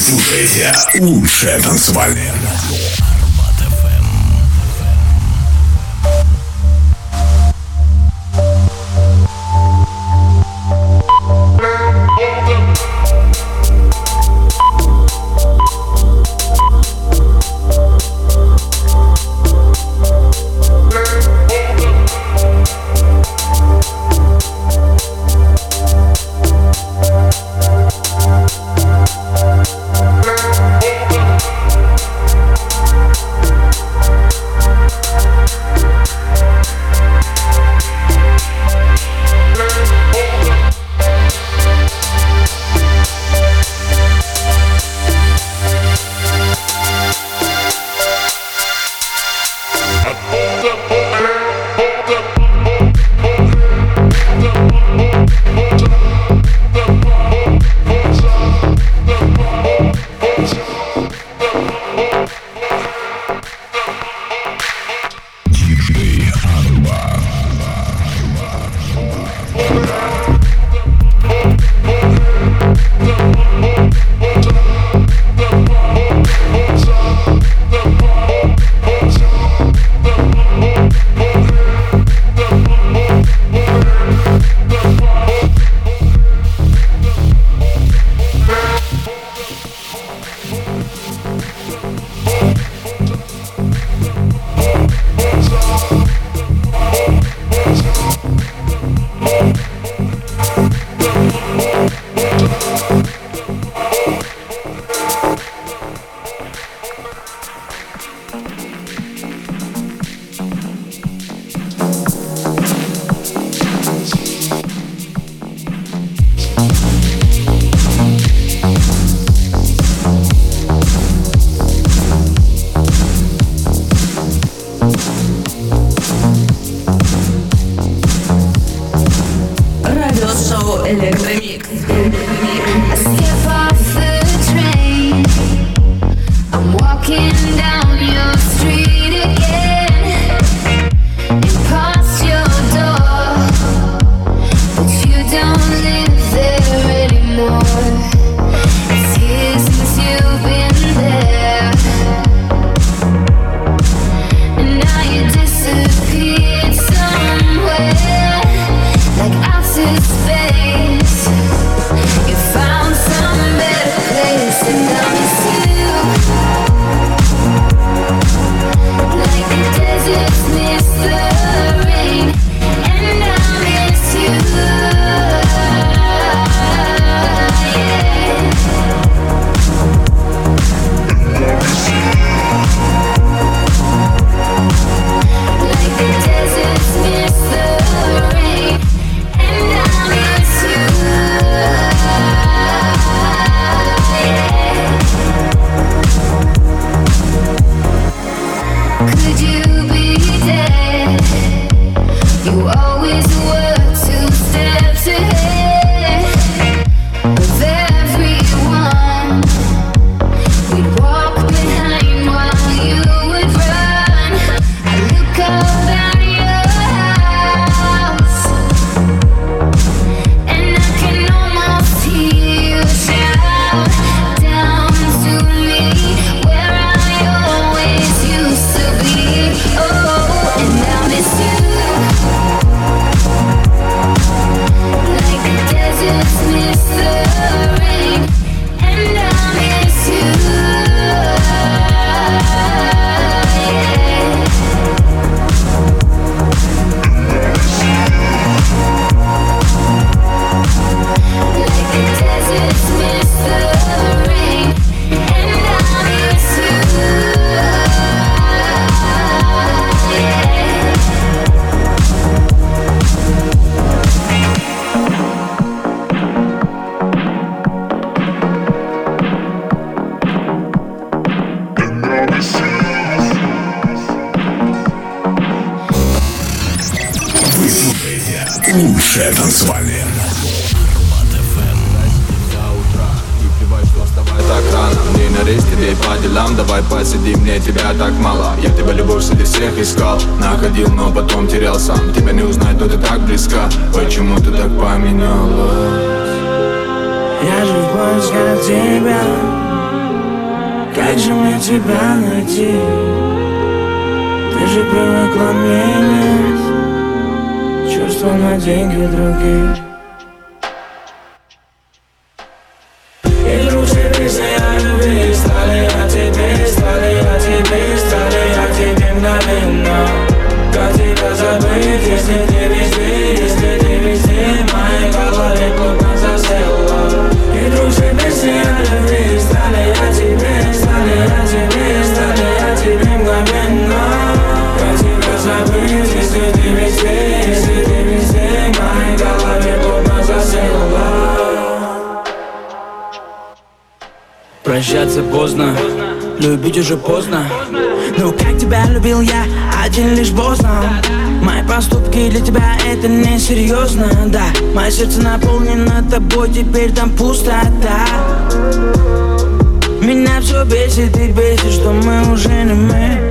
слушаете лучшее танцевальное радио. Электромикс. Could you be dead? You always were. лучшая танцевальная. тебе по делам Давай посидим, мне тебя так мало Я тебя любовь среди всех искал Находил, но потом терял сам Тебя не узнать, но ты так близка Почему ты так поменялась? Я же в поисках тебя Как же мне тебя найти? Ты же привыкла менять Чувства на деньги других Прощаться поздно, любить уже поздно. Ну как тебя любил я, один лишь поздно Мои поступки для тебя это не серьезно, да. Мое сердце наполнено тобой, теперь там пустота. Меня все бесит и бесит, что мы уже не мы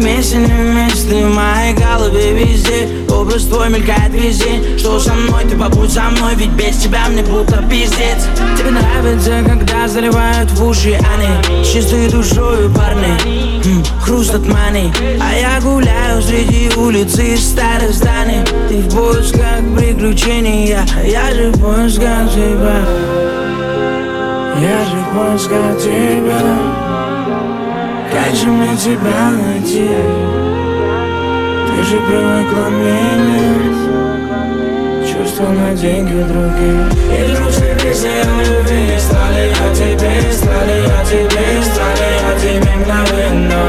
И мы не вместе, не вместе. В моей голове везде Образ твой мелькает везде. Что со мной, ты побудь со мной Ведь без тебя мне будто пиздец. Тебе нравится, когда заливают в уши они С чистой душою парни. М, Хруст от мани. А я гуляю среди улиц старых зданий. Ты в поисках приключений Я, я же в поисках тебя. Я же в поисках тебя Как же мне тебя найти? Ты же привыкла менять Чувства на деньги других И вдруг все песни о любви Стали о тебе, стали о тебе Стали о тебе мгновенно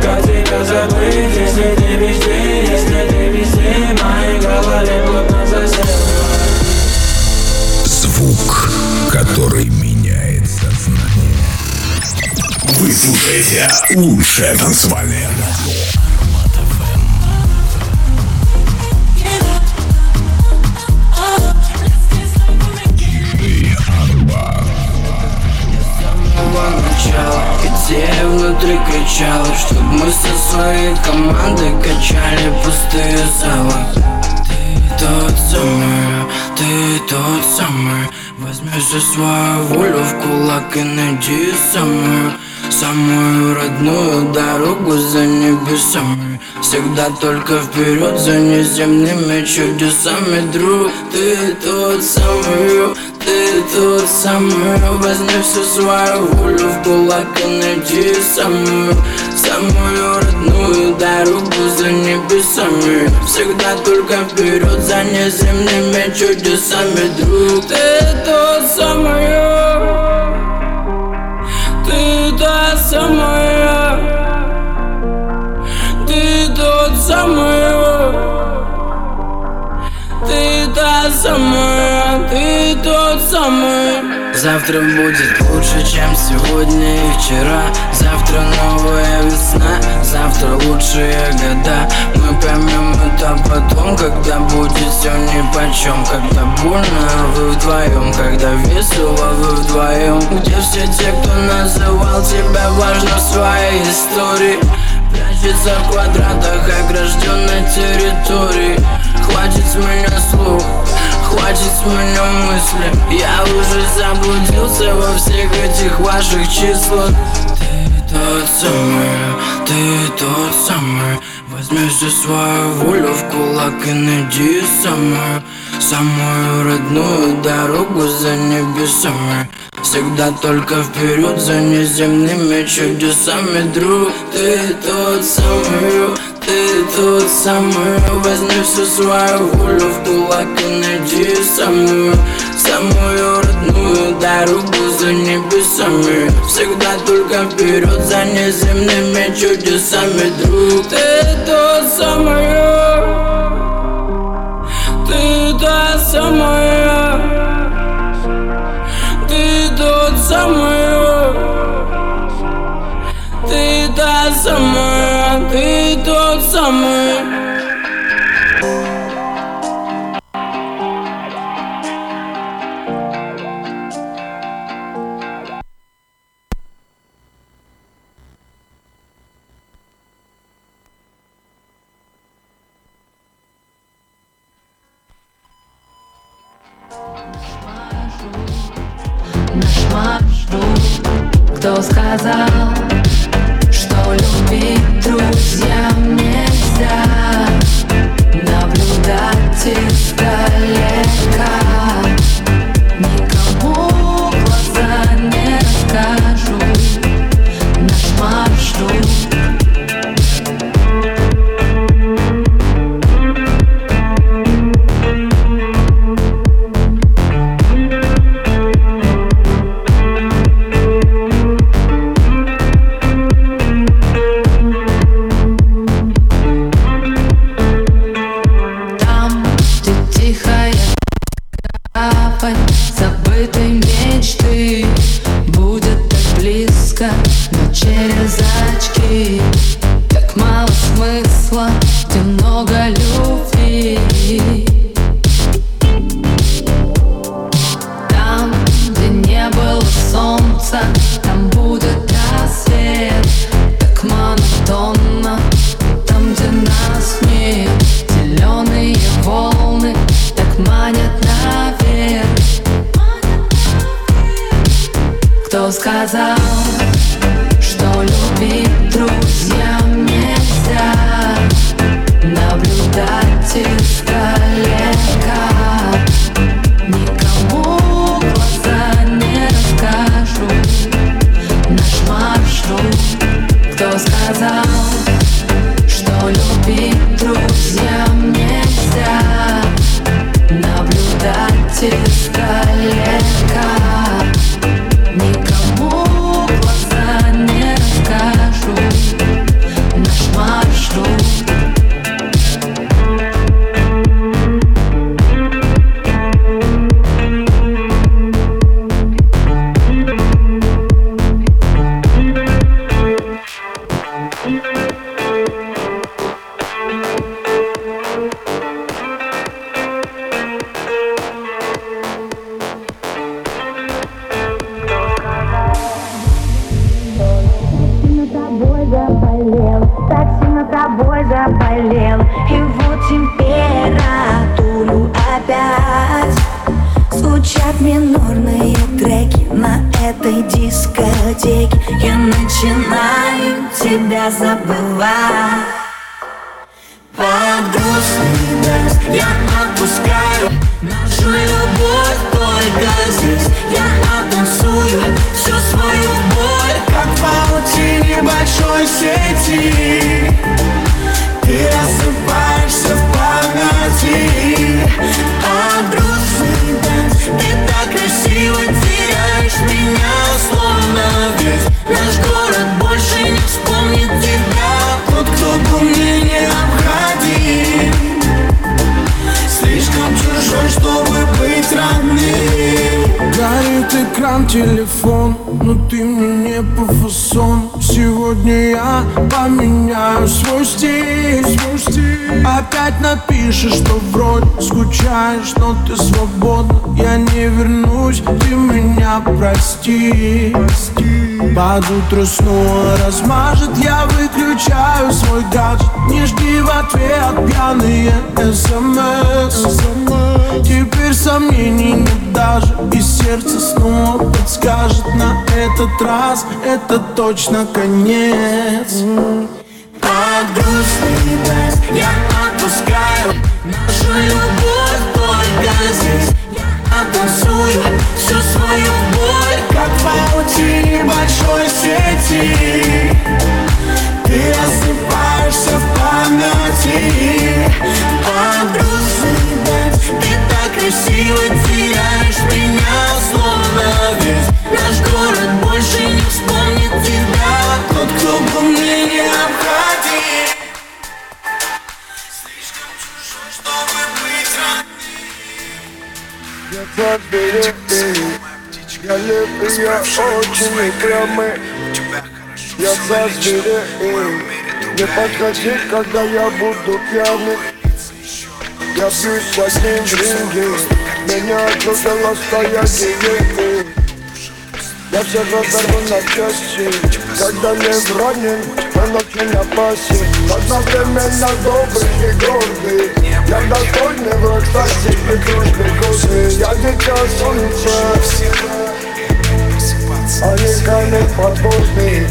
Как тебя забыть, если ты везде Если ты везде, в моей голове плотно засела Звук, который. Вы слушаете лучшее танцевальное радио. Идея внутри кричала Чтоб мы со своей командой качали пустые залы Ты тот самый, ты тот самый Возьмешь за свою волю в кулак и найди самую Самую родную дорогу за небесами. Всегда только вперед за неземными чудесами Друг, ты тот самый, ты тот самый. Возьми всю свою волю в кулак и найди самую Самую родную дорогу за небесами. Всегда только вперед за неземными чудесами Друг, ты тот самый самая. Ты тот самый. Ты та самая Ты тот самый. Завтра будет лучше, чем сегодня и вчера. Завтра новая весна Завтра лучшие года поймем это потом Когда будет все нипочем Когда больно, а вы вдвоем Когда весело, вы вдвоем Где все те, кто называл тебя важным в своей истории? Прячется в квадратах огражденной территории. Хватит с меня слух Хватит с меня мысли. Я уже заблудился во всех этих ваших числах. Ты тот самый, ты тот самый Возьмешь за свою волю в кулак и найди самую Самую родную дорогу за небесами. Всегда только вперед за неземными чудесами Друг, ты тот самый, ты тот самый. Возьми всю свою волю в кулак и найди самую Самую родную дорогу за небесами. Всегда только вперед за неземными чудесами. Друг, ты тот самый Ты та самая Ты тот самый Ты та самая Ты тот самый К Кто сказал, что любить друзьям нельзя сказал, заболел. Вот температуру опять Звучат минорные треки на этой дискотеке. Я начинаю тебя забывать. Под грустный я отпускаю Сегодня я поменяю свой стиль, свой стиль. Опять напишешь, что вроде скучаешь Но ты свободна, я не вернусь Ты меня прости, Под утро снова размажет Я выключаю свой гаджет. Не жди в ответ пьяные смс Теперь сомнений нет даже И сердце снова подскажет На этот раз. Это точно конец. Под грустный дождь я отпускаю Я лепый, я очень упрямый Я зазверею Не подходи, когда я буду пьяный Я пьюсь одним в ринге Меня окружила стая гиены Я всех разорву на части Когда лев ранен, он очень опасен Одновременно добрый и гордый Я достойный враг, и дружбы годы Я дитя солнца Они камень подводный.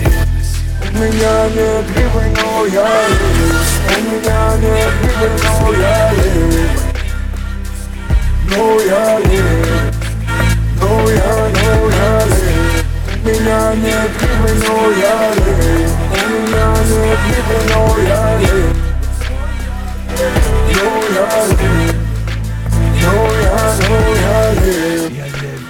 У меня нет гривы, но я У меня нет гривы, но я Но я Но я, но я У меня нет гривы, но я У меня нет гривы, но я лев Я я, я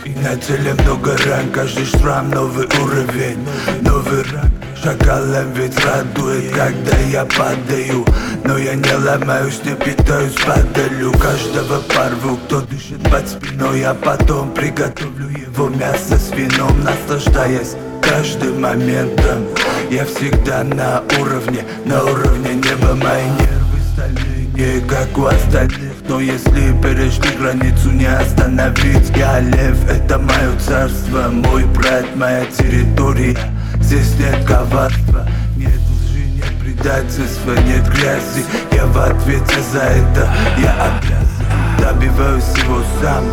Я на теле много ран Каждый шрам новый уровень Новый ранг Шакалом ведь радует, когда я падаю Но я не ломаюсь, не питаюсь падалью. Каждого порву, кто дышит под спиной А потом приготовлю его мясо с вином Наслаждаясь каждым моментом. Я всегда на уровне, на уровне неба Мои нервы стальные, не как у остальных. Но если перешли границу, не остановить Я лев, это мое царство. Мой брат, моя территория. Здесь нет коварства, нет лжи, нет предательства, нет грязи. Я в ответе за это, я обязан. Добиваюсь всего сам.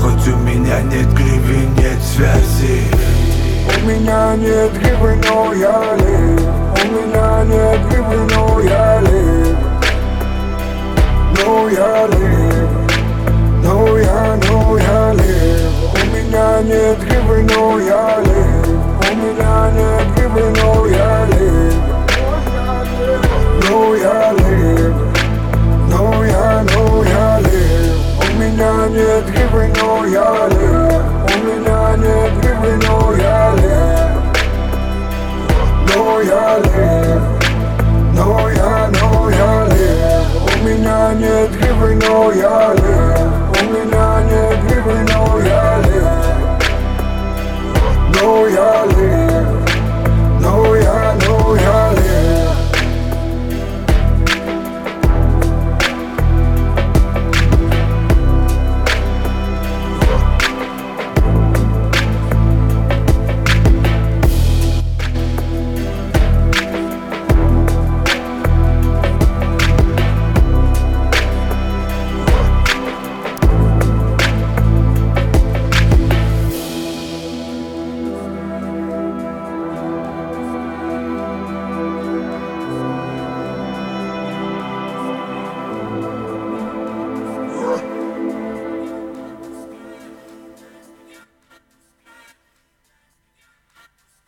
Хоть у меня нет гривен, нет связи У меня нет гривы, но я лев У меня нет гривы, но я лев Но я лев Но я, но я лев У меня нет гривы, но я лев У меня нет гривы, но я лев Но я лев